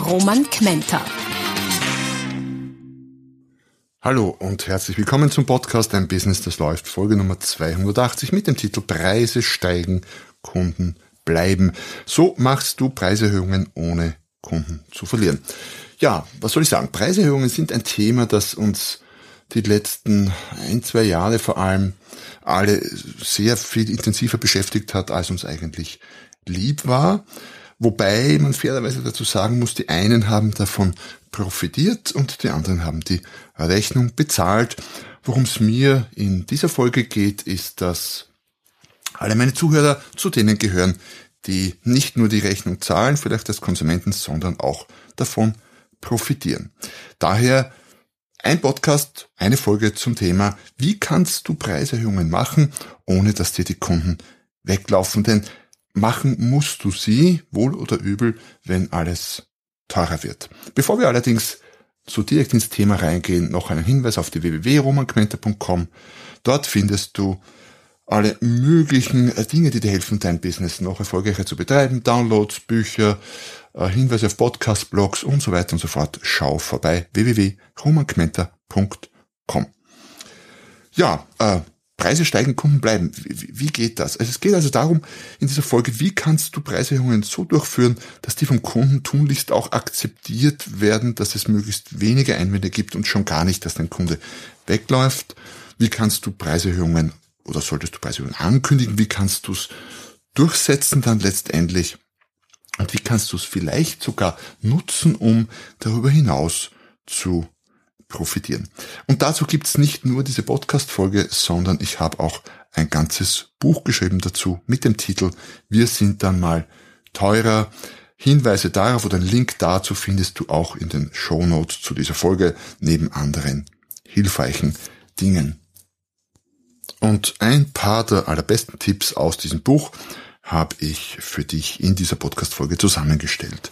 Roman Kmenter. Hallo und herzlich willkommen zum Podcast Ein Business, das läuft, Folge Nummer 280 mit dem Titel Preise steigen, Kunden bleiben. So machst du Preiserhöhungen ohne Kunden zu verlieren. Ja, was soll ich sagen? Preiserhöhungen sind ein Thema, das uns die letzten ein, zwei Jahre vor allem alle sehr viel intensiver beschäftigt hat, als uns eigentlich lieb war. Wobei man fairerweise dazu sagen muss, die einen haben davon profitiert und die anderen haben die Rechnung bezahlt. Worum es mir in dieser Folge geht, ist, dass alle meine Zuhörer zu denen gehören, die nicht nur die Rechnung zahlen, vielleicht als Konsumenten, sondern auch davon profitieren. Daher ein Podcast, eine Folge zum Thema, wie kannst du Preiserhöhungen machen, ohne dass dir die Kunden weglaufen, denn Machen musst du sie, wohl oder übel, wenn alles teurer wird. Bevor wir allerdings so direkt ins Thema reingehen, noch einen Hinweis auf die www.romanquenter.com. Dort findest du alle möglichen Dinge, die dir helfen, dein Business noch erfolgreicher zu betreiben. Downloads, Bücher, äh, Hinweise auf Podcasts, Blogs und so weiter und so fort. Schau vorbei www.romanquenter.com. Ja, äh, Preise steigen, Kunden bleiben. Wie, wie, geht das? Also es geht also darum, in dieser Folge, wie kannst du Preiserhöhungen so durchführen, dass die vom Kunden tunlichst auch akzeptiert werden, dass es möglichst wenige Einwände gibt und schon gar nicht, dass dein Kunde wegläuft. Wie kannst du Preiserhöhungen oder solltest du Preiserhöhungen ankündigen? Wie kannst du es durchsetzen dann letztendlich? Und wie kannst du es vielleicht sogar nutzen, um darüber hinaus zu profitieren. Und dazu gibt's nicht nur diese Podcast-Folge, sondern ich habe auch ein ganzes Buch geschrieben dazu mit dem Titel Wir sind dann mal teurer. Hinweise darauf oder einen Link dazu findest du auch in den Show Notes zu dieser Folge neben anderen hilfreichen Dingen. Und ein paar der allerbesten Tipps aus diesem Buch habe ich für dich in dieser Podcast-Folge zusammengestellt.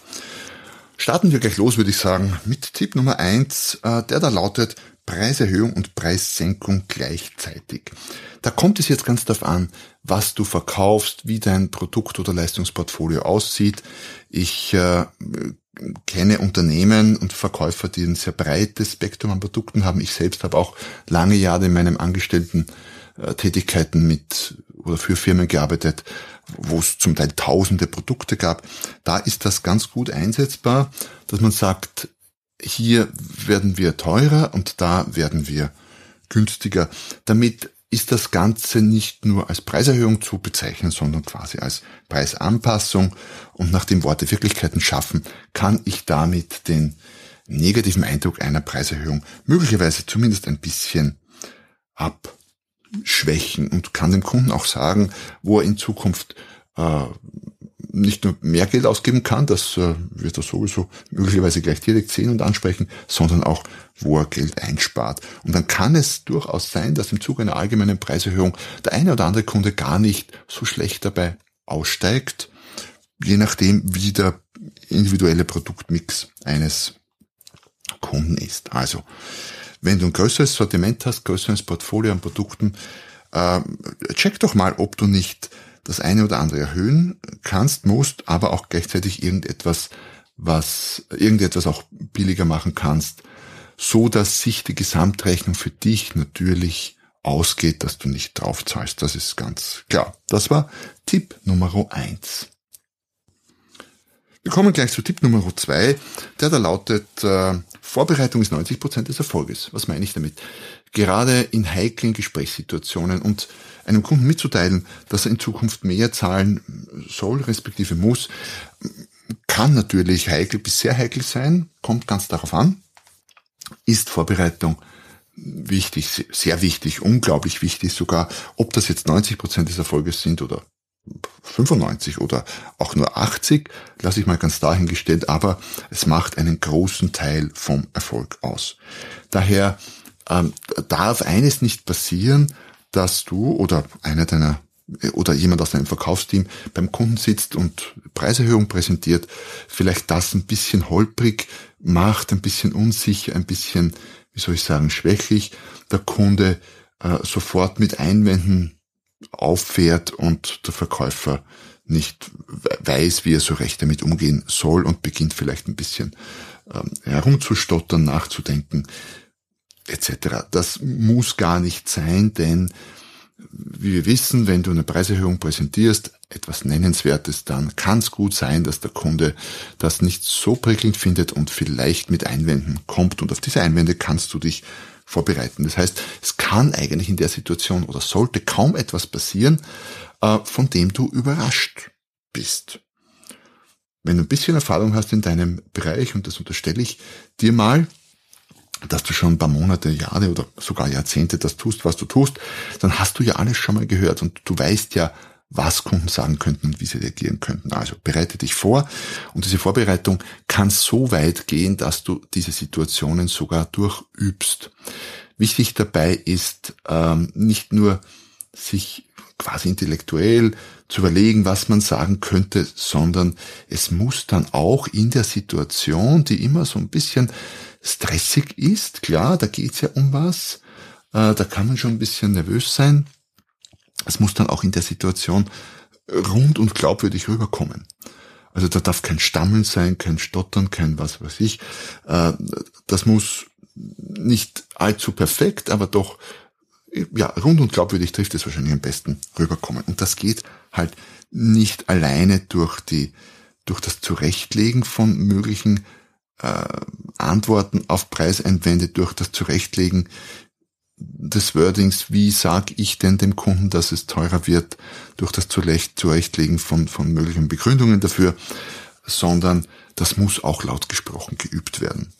Starten wir gleich los, würde ich sagen, mit Tipp Nummer eins, äh, der da lautet Preiserhöhung und Preissenkung gleichzeitig. Da kommt es jetzt ganz darauf an, was du verkaufst, wie dein Produkt- oder Leistungsportfolio aussieht. Ich äh, kenne Unternehmen und Verkäufer, die ein sehr breites Spektrum an Produkten haben. Ich selbst habe auch lange Jahre in meinem Angestellten äh, Tätigkeiten mit oder für Firmen gearbeitet, wo es zum Teil tausende Produkte gab. Da ist das ganz gut einsetzbar, dass man sagt, hier werden wir teurer und da werden wir günstiger. Damit ist das Ganze nicht nur als Preiserhöhung zu bezeichnen, sondern quasi als Preisanpassung. Und nachdem Worte Wirklichkeiten schaffen, kann ich damit den negativen Eindruck einer Preiserhöhung möglicherweise zumindest ein bisschen ab schwächen und kann dem Kunden auch sagen, wo er in Zukunft äh, nicht nur mehr Geld ausgeben kann, das äh, wird er sowieso möglicherweise gleich direkt sehen und ansprechen, sondern auch, wo er Geld einspart. Und dann kann es durchaus sein, dass im Zuge einer allgemeinen Preiserhöhung der eine oder andere Kunde gar nicht so schlecht dabei aussteigt, je nachdem, wie der individuelle Produktmix eines Kunden ist. Also wenn du ein größeres Sortiment hast, größeres Portfolio an Produkten, äh, check doch mal, ob du nicht das eine oder andere erhöhen kannst, musst, aber auch gleichzeitig irgendetwas, was, irgendetwas auch billiger machen kannst, so dass sich die Gesamtrechnung für dich natürlich ausgeht, dass du nicht drauf zahlst. Das ist ganz klar. Das war Tipp Nummer eins. Wir kommen gleich zu Tipp Nummer zwei, der da lautet, äh, Vorbereitung ist 90 Prozent des Erfolges. Was meine ich damit? Gerade in heiklen Gesprächssituationen und einem Kunden mitzuteilen, dass er in Zukunft mehr zahlen soll, respektive muss, kann natürlich heikel bis sehr heikel sein, kommt ganz darauf an, ist Vorbereitung wichtig, sehr wichtig, unglaublich wichtig sogar, ob das jetzt 90 Prozent des Erfolges sind oder 95 oder auch nur 80, lasse ich mal ganz dahingestellt, aber es macht einen großen Teil vom Erfolg aus. Daher ähm, darf eines nicht passieren, dass du oder einer deiner oder jemand aus deinem Verkaufsteam beim Kunden sitzt und Preiserhöhung präsentiert, vielleicht das ein bisschen holprig macht, ein bisschen unsicher, ein bisschen, wie soll ich sagen, schwächlich, der Kunde äh, sofort mit Einwänden auffährt und der Verkäufer nicht weiß, wie er so recht damit umgehen soll und beginnt vielleicht ein bisschen ähm, herumzustottern, nachzudenken etc. Das muss gar nicht sein, denn wie wir wissen, wenn du eine Preiserhöhung präsentierst, etwas Nennenswertes, dann kann es gut sein, dass der Kunde das nicht so prickelnd findet und vielleicht mit Einwänden kommt. Und auf diese Einwände kannst du dich vorbereiten. Das heißt, es kann eigentlich in der Situation oder sollte kaum etwas passieren, äh, von dem du überrascht bist. Wenn du ein bisschen Erfahrung hast in deinem Bereich, und das unterstelle ich dir mal, dass du schon ein paar Monate, Jahre oder sogar Jahrzehnte das tust, was du tust, dann hast du ja alles schon mal gehört und du weißt ja, was Kunden sagen könnten und wie sie reagieren könnten. Also bereite dich vor und diese Vorbereitung kann so weit gehen, dass du diese Situationen sogar durchübst. Wichtig dabei ist ähm, nicht nur sich quasi intellektuell zu überlegen, was man sagen könnte, sondern es muss dann auch in der Situation, die immer so ein bisschen stressig ist, klar, da geht's ja um was, äh, da kann man schon ein bisschen nervös sein. Es muss dann auch in der Situation rund und glaubwürdig rüberkommen. Also da darf kein Stammeln sein, kein Stottern, kein was weiß ich. Äh, das muss nicht allzu perfekt, aber doch ja, rund und glaubwürdig trifft es wahrscheinlich am besten rüberkommen. Und das geht halt nicht alleine durch die, durch das Zurechtlegen von möglichen äh, Antworten auf Preiseinwände durch das Zurechtlegen des Wordings, wie sage ich denn dem Kunden, dass es teurer wird, durch das Zurechtlegen von, von möglichen Begründungen dafür, sondern das muss auch laut gesprochen geübt werden.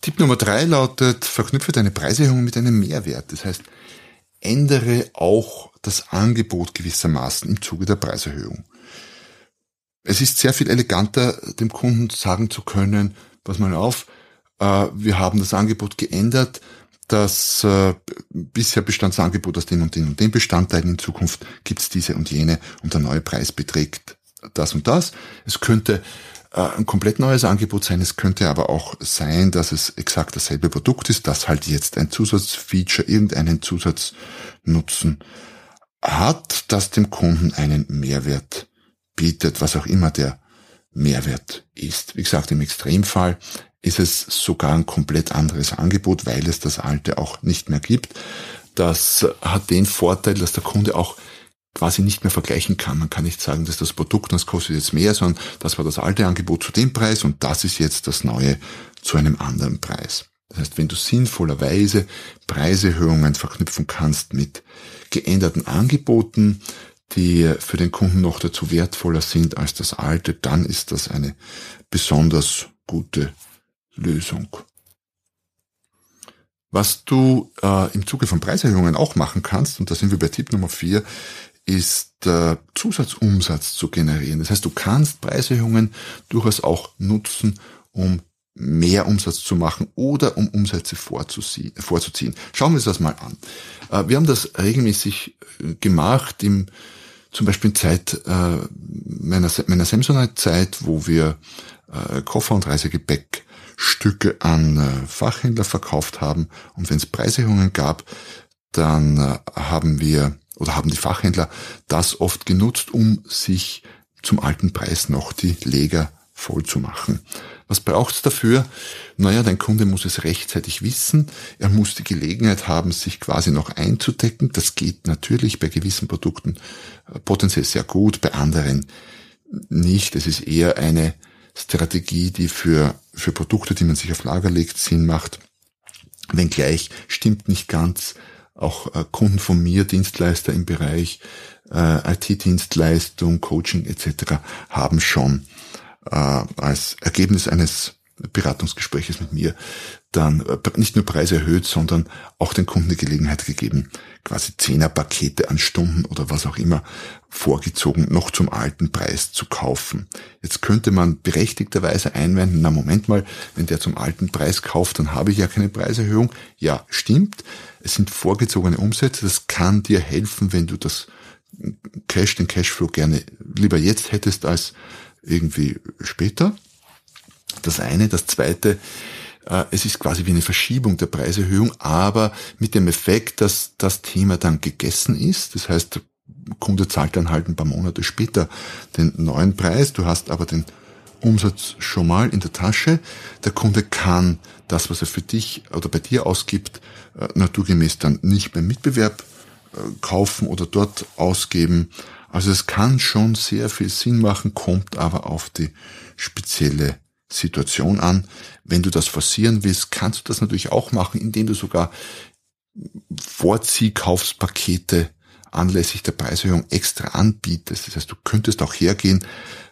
Tipp Nummer drei lautet, verknüpfe deine Preiserhöhung mit einem Mehrwert. Das heißt, ändere auch das Angebot gewissermaßen im Zuge der Preiserhöhung. Es ist sehr viel eleganter, dem Kunden sagen zu können, pass mal auf, äh, wir haben das Angebot geändert, das äh, bisher bestand das Angebot aus den und den und den Bestandteilen, in Zukunft gibt's diese und jene und der neue Preis beträgt das und das. Es könnte äh, ein komplett neues Angebot sein, es könnte aber auch sein, dass es exakt dasselbe Produkt ist, das halt jetzt ein Zusatzfeature, irgendeinen Zusatznutzen hat, das dem Kunden einen Mehrwert bietet, was auch immer der Mehrwert ist. Wie gesagt, im Extremfall ist es sogar ein komplett anderes Angebot, weil es das alte auch nicht mehr gibt. Das hat den Vorteil, dass der Kunde auch quasi nicht mehr vergleichen kann. Man kann nicht sagen, dass das Produkt, das kostet jetzt mehr, sondern das war das alte Angebot zu dem Preis und das ist jetzt das neue zu einem anderen Preis. Das heißt, wenn du sinnvollerweise Preiserhöhungen verknüpfen kannst mit geänderten Angeboten, die für den Kunden noch dazu wertvoller sind als das alte, dann ist das eine besonders gute Lösung. Was du äh, im Zuge von Preiserhöhungen auch machen kannst, und da sind wir bei Tipp Nummer vier, ist äh, Zusatzumsatz zu generieren. Das heißt, du kannst Preiserhöhungen durchaus auch nutzen, um mehr Umsatz zu machen oder um Umsätze vorzuziehen. Schauen wir uns das mal an. Äh, wir haben das regelmäßig äh, gemacht im zum Beispiel in Zeit äh, meiner, meiner Samsonite-Zeit, wo wir äh, Koffer und Reisegepäckstücke an äh, Fachhändler verkauft haben und wenn es Preiserhöhungen gab, dann äh, haben wir oder haben die Fachhändler das oft genutzt, um sich zum alten Preis noch die Leger voll zu machen. Was braucht's dafür? Naja, dein Kunde muss es rechtzeitig wissen. Er muss die Gelegenheit haben, sich quasi noch einzudecken. Das geht natürlich bei gewissen Produkten äh, potenziell sehr gut, bei anderen nicht. Es ist eher eine Strategie, die für, für Produkte, die man sich auf Lager legt, Sinn macht. Wenngleich stimmt nicht ganz. Auch äh, Kunden von mir, Dienstleister im Bereich äh, IT-Dienstleistung, Coaching etc. haben schon äh, als Ergebnis eines Beratungsgespräches mit mir dann äh, nicht nur Preise erhöht, sondern auch den Kunden die Gelegenheit gegeben, quasi Zehnerpakete an Stunden oder was auch immer vorgezogen noch zum alten Preis zu kaufen. Jetzt könnte man berechtigterweise einwenden, na Moment mal, wenn der zum alten Preis kauft, dann habe ich ja keine Preiserhöhung. Ja, stimmt. Es sind vorgezogene Umsätze. Das kann dir helfen, wenn du das Cash, den Cashflow gerne lieber jetzt hättest als irgendwie später. Das eine. Das zweite, äh, es ist quasi wie eine Verschiebung der Preiserhöhung, aber mit dem Effekt, dass das Thema dann gegessen ist. Das heißt, der Kunde zahlt dann halt ein paar Monate später den neuen Preis. Du hast aber den Umsatz schon mal in der Tasche. Der Kunde kann das, was er für dich oder bei dir ausgibt, äh, naturgemäß dann nicht beim Mitbewerb äh, kaufen oder dort ausgeben. Also es kann schon sehr viel Sinn machen, kommt aber auf die spezielle Situation an. Wenn du das forcieren willst, kannst du das natürlich auch machen, indem du sogar Vorziehkaufspakete anlässlich der Preiserhöhung extra anbietest. Das heißt, du könntest auch hergehen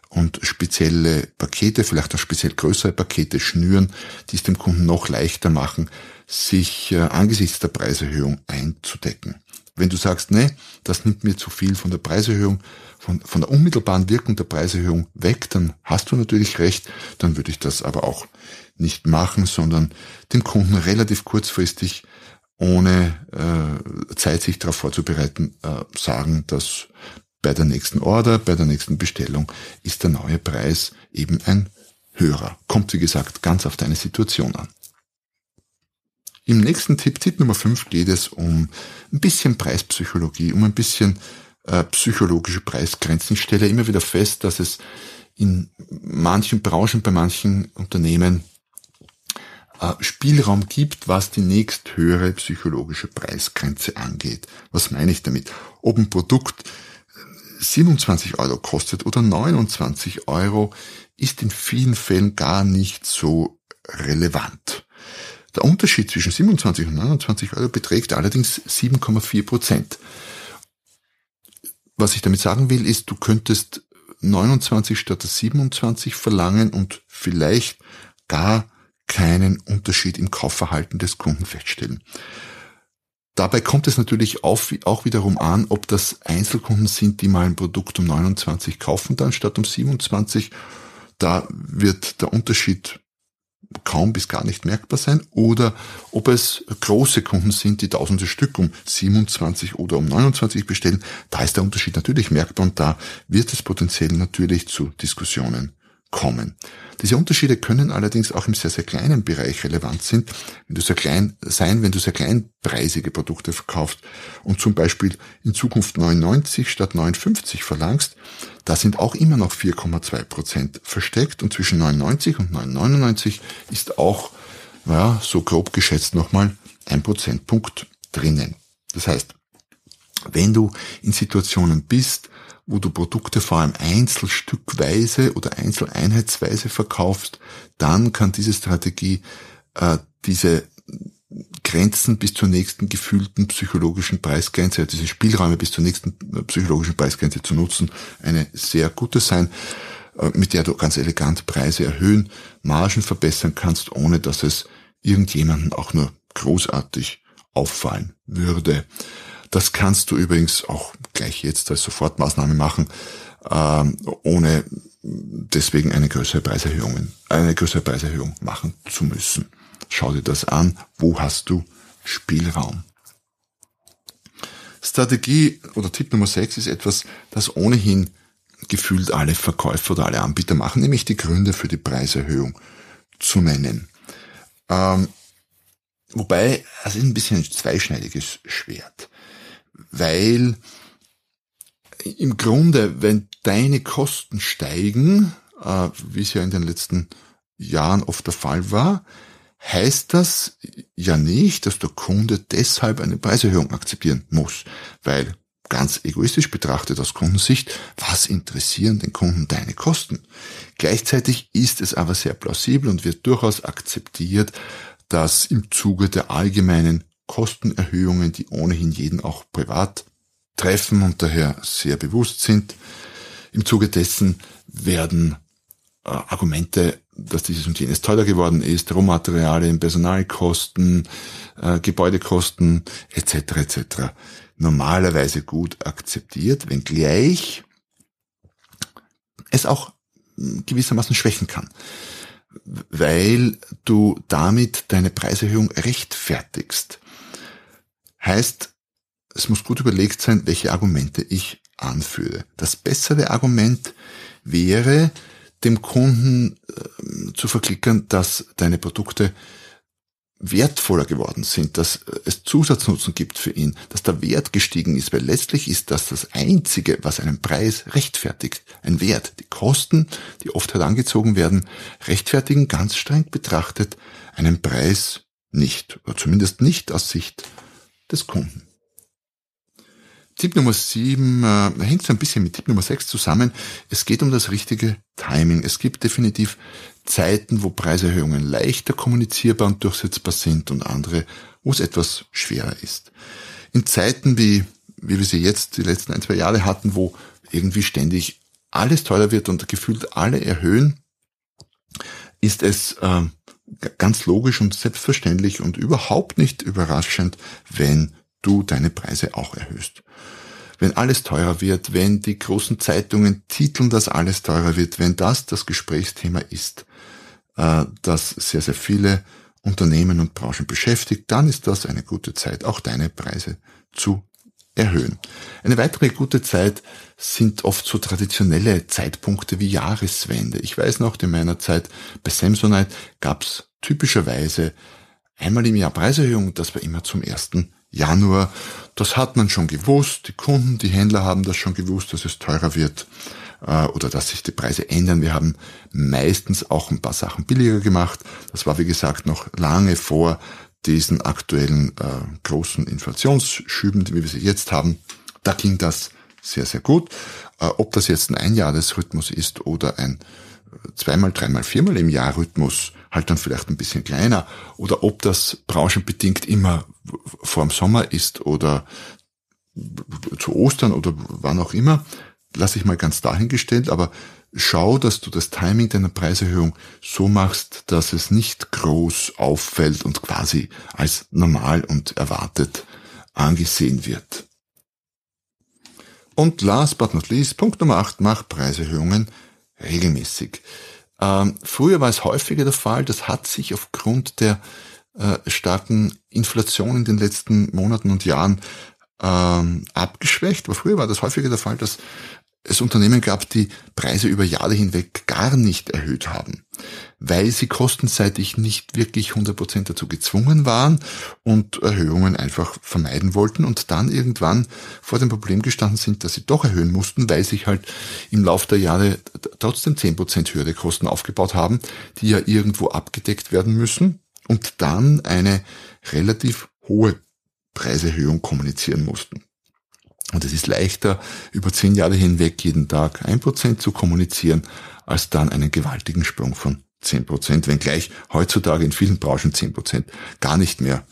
und spezielle Pakete, vielleicht auch speziell größere Pakete schnüren, die es dem Kunden noch leichter machen, sich äh, angesichts der Preiserhöhung einzudecken. Wenn du sagst, nee, das nimmt mir zu viel von der Preiserhöhung, von, von der unmittelbaren Wirkung der Preiserhöhung weg, dann hast du natürlich recht, dann würde ich das aber auch nicht machen, sondern dem Kunden relativ kurzfristig, ohne äh, Zeit sich darauf vorzubereiten, äh, sagen, dass bei der nächsten Order, bei der nächsten Bestellung ist der neue Preis eben ein höherer. Kommt, wie gesagt, ganz auf deine Situation an. Im nächsten Tipp, Tipp Nummer 5, geht es um ein bisschen Preispsychologie, um ein bisschen äh, psychologische Preisgrenzen. Ich stelle immer wieder fest, dass es in manchen Branchen, bei manchen Unternehmen äh, Spielraum gibt, was die nächsthöhere psychologische Preisgrenze angeht. Was meine ich damit? Ob ein Produkt 27 Euro kostet oder 29 Euro, ist in vielen Fällen gar nicht so relevant. Der Unterschied zwischen 27 und 29 Euro beträgt allerdings 7,4 Prozent. Was ich damit sagen will, ist, du könntest 29 statt 27 verlangen und vielleicht gar keinen Unterschied im Kaufverhalten des Kunden feststellen. Dabei kommt es natürlich auch wiederum an, ob das Einzelkunden sind, die mal ein Produkt um 29 kaufen dann statt um 27. Da wird der Unterschied kaum bis gar nicht merkbar sein. Oder ob es große Kunden sind, die tausende Stück um 27 oder um 29 bestellen, da ist der Unterschied natürlich merkbar und da wird es potenziell natürlich zu Diskussionen kommen. Diese Unterschiede können allerdings auch im sehr, sehr kleinen Bereich relevant sind, wenn du sehr klein sein, wenn du sehr kleinpreisige Produkte verkaufst und zum Beispiel in Zukunft 99 statt 59 verlangst, da sind auch immer noch 4,2 Prozent versteckt und zwischen 99 und 999 ist auch, ja, so grob geschätzt nochmal ein Prozentpunkt drinnen. Das heißt, wenn du in Situationen bist, wo du Produkte vor allem einzelstückweise oder einzeleinheitsweise verkaufst, dann kann diese Strategie äh, diese Grenzen bis zur nächsten gefühlten psychologischen Preisgrenze, diese Spielräume bis zur nächsten äh, psychologischen Preisgrenze zu nutzen, eine sehr gute sein, äh, mit der du ganz elegant Preise erhöhen, Margen verbessern kannst, ohne dass es irgendjemanden auch nur großartig auffallen würde. Das kannst du übrigens auch gleich jetzt als Sofortmaßnahme machen, ähm, ohne deswegen eine größere Preiserhöhung, eine größere Preiserhöhung machen zu müssen. Schau dir das an. Wo hast du Spielraum? Strategie oder Tipp Nummer 6 ist etwas, das ohnehin gefühlt alle Verkäufer oder alle Anbieter machen, nämlich die Gründe für die Preiserhöhung zu nennen. Ähm, wobei, es ist ein bisschen ein zweischneidiges Schwert weil im Grunde, wenn deine Kosten steigen, äh, wie es ja in den letzten Jahren oft der Fall war, heißt das ja nicht, dass der Kunde deshalb eine Preiserhöhung akzeptieren muss, weil ganz egoistisch betrachtet aus Kundensicht, was interessieren den Kunden deine Kosten? Gleichzeitig ist es aber sehr plausibel und wird durchaus akzeptiert, dass im Zuge der allgemeinen Kostenerhöhungen, die ohnehin jeden auch privat treffen und daher sehr bewusst sind. Im Zuge dessen werden äh, Argumente dass dieses und jenes teurer geworden ist, Rohmaterialien, Personalkosten, äh, Gebäudekosten etc. etc. normalerweise gut akzeptiert, wenngleich es auch gewissermaßen schwächen kann, weil du damit deine Preiserhöhung rechtfertigst. Heißt, es muss gut überlegt sein, welche Argumente ich anführe. Das bessere Argument wäre, dem Kunden äh, zu verklickern, dass deine Produkte wertvoller geworden sind, dass es Zusatznutzen gibt für ihn, dass der Wert gestiegen ist, weil letztlich ist das das Einzige, was einen Preis rechtfertigt. Ein Wert. Die Kosten, die oft herangezogen werden, rechtfertigen ganz streng betrachtet einen Preis nicht, oder zumindest nicht aus Sicht des Kunden. Tipp Nummer 7 äh, hängt so ein bisschen mit Tipp Nummer 6 zusammen. Es geht um das richtige Timing. Es gibt definitiv Zeiten, wo Preiserhöhungen leichter kommunizierbar und durchsetzbar sind und andere, wo es etwas schwerer ist. In Zeiten wie, wie wir sie jetzt die letzten ein, zwei Jahre hatten, wo irgendwie ständig alles teurer wird und gefühlt alle erhöhen, ist es äh, ganz logisch und selbstverständlich und überhaupt nicht überraschend, wenn du deine Preise auch erhöhst. Wenn alles teurer wird, wenn die großen Zeitungen titeln, dass alles teurer wird, wenn das das Gesprächsthema ist, äh, das sehr, sehr viele Unternehmen und Branchen beschäftigt, dann ist das eine gute Zeit, auch deine Preise zu erhöhen. Eine weitere gute Zeit sind oft so traditionelle Zeitpunkte wie Jahreswende. Ich weiß noch, in meiner Zeit bei Samsonite gab es typischerweise einmal im Jahr Preiserhöhung, das war immer zum 1. Januar. Das hat man schon gewusst, die Kunden, die Händler haben das schon gewusst, dass es teurer wird äh, oder dass sich die Preise ändern. Wir haben meistens auch ein paar Sachen billiger gemacht. Das war, wie gesagt, noch lange vor diesen aktuellen äh, großen Inflationsschüben, wie wir sie jetzt haben. Da ging das sehr, sehr gut. Äh, ob das jetzt ein Einjahresrhythmus ist oder ein äh, zweimal, dreimal, viermal im Jahr Rhythmus, halt dann vielleicht ein bisschen kleiner, oder ob das branchenbedingt immer vor dem Sommer ist oder zu Ostern oder wann auch immer, lasse ich mal ganz dahingestellt, aber schau, dass du das Timing deiner Preiserhöhung so machst, dass es nicht groß auffällt und quasi als normal und erwartet angesehen wird. Und last but not least, Punkt Nummer 8, mach Preiserhöhungen regelmäßig. Ähm, früher war es häufiger der Fall, das hat sich aufgrund der äh, starken Inflation in den letzten Monaten und Jahren ähm, abgeschwächt. Aber früher war das häufiger der Fall, dass es Unternehmen gab, die Preise über Jahre hinweg gar nicht erhöht haben, weil sie kostenseitig nicht wirklich 100% dazu gezwungen waren und Erhöhungen einfach vermeiden wollten und dann irgendwann vor dem Problem gestanden sind, dass sie doch erhöhen mussten, weil sich halt im Laufe der Jahre trotzdem 10% höhere Kosten aufgebaut haben, die ja irgendwo abgedeckt werden müssen und dann eine relativ hohe Preiserhöhung kommunizieren mussten. Und es ist leichter, über zehn Jahre hinweg jeden Tag ein Prozent zu kommunizieren, als dann einen gewaltigen Sprung von zehn Prozent, wenngleich heutzutage in vielen Branchen zehn Prozent gar nicht mehr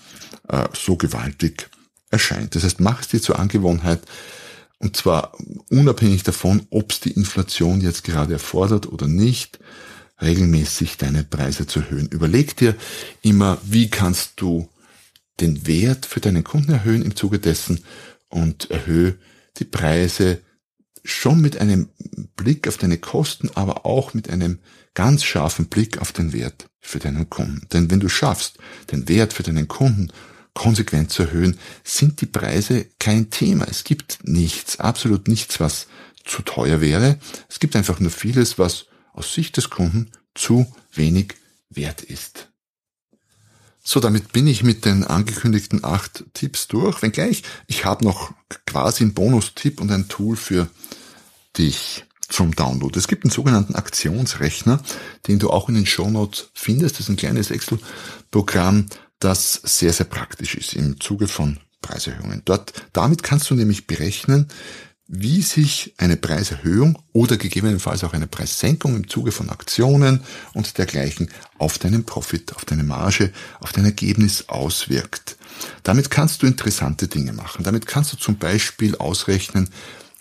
äh, so gewaltig erscheint. Das heißt, mach es dir zur Angewohnheit, und zwar unabhängig davon, ob es die Inflation jetzt gerade erfordert oder nicht, regelmäßig deine Preise zu erhöhen. Überleg dir immer, wie kannst du den Wert für deinen Kunden erhöhen im Zuge dessen und erhöhe die Preise schon mit einem Blick auf deine Kosten, aber auch mit einem ganz scharfen Blick auf den Wert für deinen Kunden. Denn wenn du schaffst, den Wert für deinen Kunden konsequent zu erhöhen, sind die Preise kein Thema. Es gibt nichts, absolut nichts, was zu teuer wäre. Es gibt einfach nur vieles, was aus Sicht des Kunden zu wenig wert ist. So, damit bin ich mit den angekündigten acht Tipps durch. Wenngleich, ich habe noch quasi einen Bonustipp und ein Tool für dich zum Download. Es gibt einen sogenannten Aktionsrechner, den du auch in den Shownotes findest. Das ist ein kleines Excel-Programm, das sehr, sehr praktisch ist im Zuge von Preiserhöhungen. Dort, damit kannst du nämlich berechnen, wie sich eine Preiserhöhung oder gegebenenfalls auch eine Preissenkung im Zuge von Aktionen und dergleichen auf deinen Profit, auf deine Marge, auf dein Ergebnis auswirkt. Damit kannst du interessante Dinge machen. Damit kannst du zum Beispiel ausrechnen,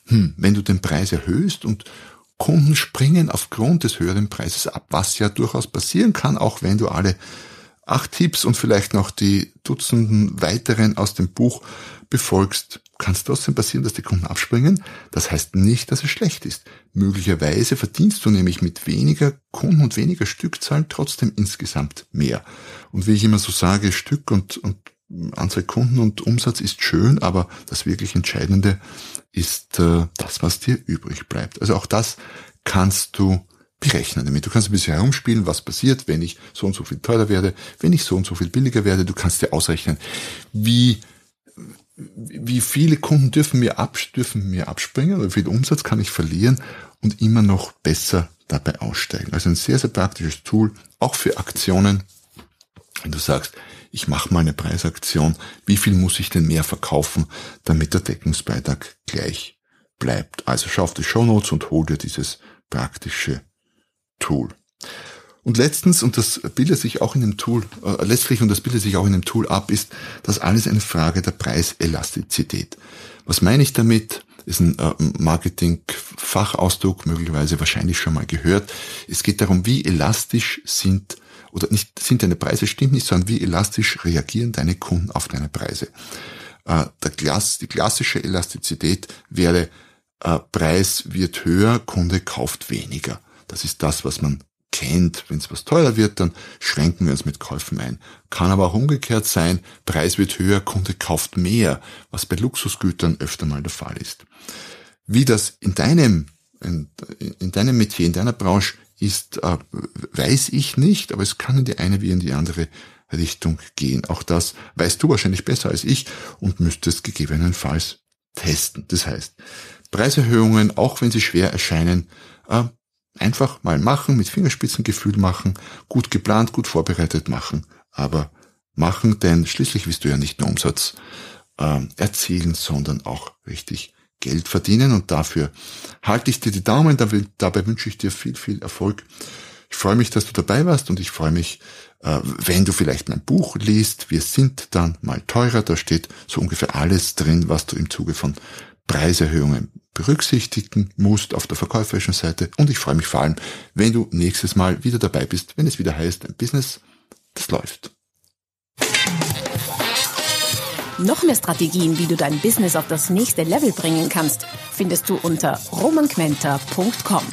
hm, wenn du den Preis erhöhst und Kunden springen aufgrund des höheren Preises ab, was ja durchaus passieren kann, auch wenn du alle acht Tipps und vielleicht noch die Dutzenden weiteren aus dem Buch befolgst, kann es trotzdem passieren, dass die Kunden abspringen. Das heißt nicht, dass es schlecht ist. Möglicherweise verdienst du nämlich mit weniger Kunden und weniger Stückzahlen trotzdem insgesamt mehr. Und wie ich immer so sage, Stück und, und Anzahl Kunden und Umsatz ist schön, aber das wirklich Entscheidende ist äh, das, was dir übrig bleibt. Also auch das kannst du berechnen damit. Du kannst ein bisschen herumspielen, was passiert, wenn ich so und so viel teurer werde, wenn ich so und so viel billiger werde. Du kannst dir ausrechnen, wie wie viele Kunden dürfen mir, ab, dürfen mir abspringen oder wie viel Umsatz kann ich verlieren und immer noch besser dabei aussteigen. Also ein sehr, sehr praktisches Tool, auch für Aktionen. Wenn du sagst, ich mache mal eine Preisaktion, wie viel muss ich denn mehr verkaufen, damit der Deckungsbeitrag gleich bleibt. Also schau auf die Show Notes und hol dir dieses praktische Tool. Und letztens, und das bildet sich auch in dem Tool, äh, letztlich, und das bildet sich auch in dem Tool ab, ist das alles eine Frage der Preiselastizität. Was meine ich damit? Ist ein äh, Marketing-Fachausdruck, möglicherweise wahrscheinlich schon mal gehört. Es geht darum, wie elastisch sind, oder nicht sind deine Preise, stimmt nicht, sondern wie elastisch reagieren deine Kunden auf deine Preise. Äh, der Klass, die klassische Elastizität wäre, äh, Preis wird höher, Kunde kauft weniger. Das ist das, was man kennt. Wenn es was teurer wird, dann schränken wir uns mit Käufen ein. Kann aber auch umgekehrt sein, Preis wird höher, Kunde kauft mehr, was bei Luxusgütern öfter mal der Fall ist. Wie das in deinem, in, in deinem Metier, in deiner Branche ist, äh, weiß ich nicht, aber es kann in die eine wie in die andere Richtung gehen. Auch das weißt du wahrscheinlich besser als ich und müsstest gegebenenfalls testen. Das heißt, Preiserhöhungen, auch wenn sie schwer erscheinen, äh, Einfach mal machen, mit Fingerspitzengefühl machen, gut geplant, gut vorbereitet machen, aber machen, denn schließlich willst du ja nicht nur Umsatz äh, erzielen, sondern auch richtig Geld verdienen und dafür halte ich dir die Daumen, dabei wünsche ich dir viel, viel Erfolg. Ich freue mich, dass du dabei warst und ich freue mich, äh, wenn du vielleicht mein Buch liest. Wir sind dann mal teurer. Da steht so ungefähr alles drin, was du im Zuge von Preiserhöhungen berücksichtigen musst auf der verkäuferischen Seite. Und ich freue mich vor allem, wenn du nächstes Mal wieder dabei bist, wenn es wieder heißt, ein Business, das läuft. Noch mehr Strategien, wie du dein Business auf das nächste Level bringen kannst, findest du unter romanquenter.com.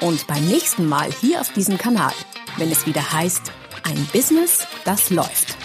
Und beim nächsten Mal hier auf diesem Kanal, wenn es wieder heißt, ein Business, das läuft.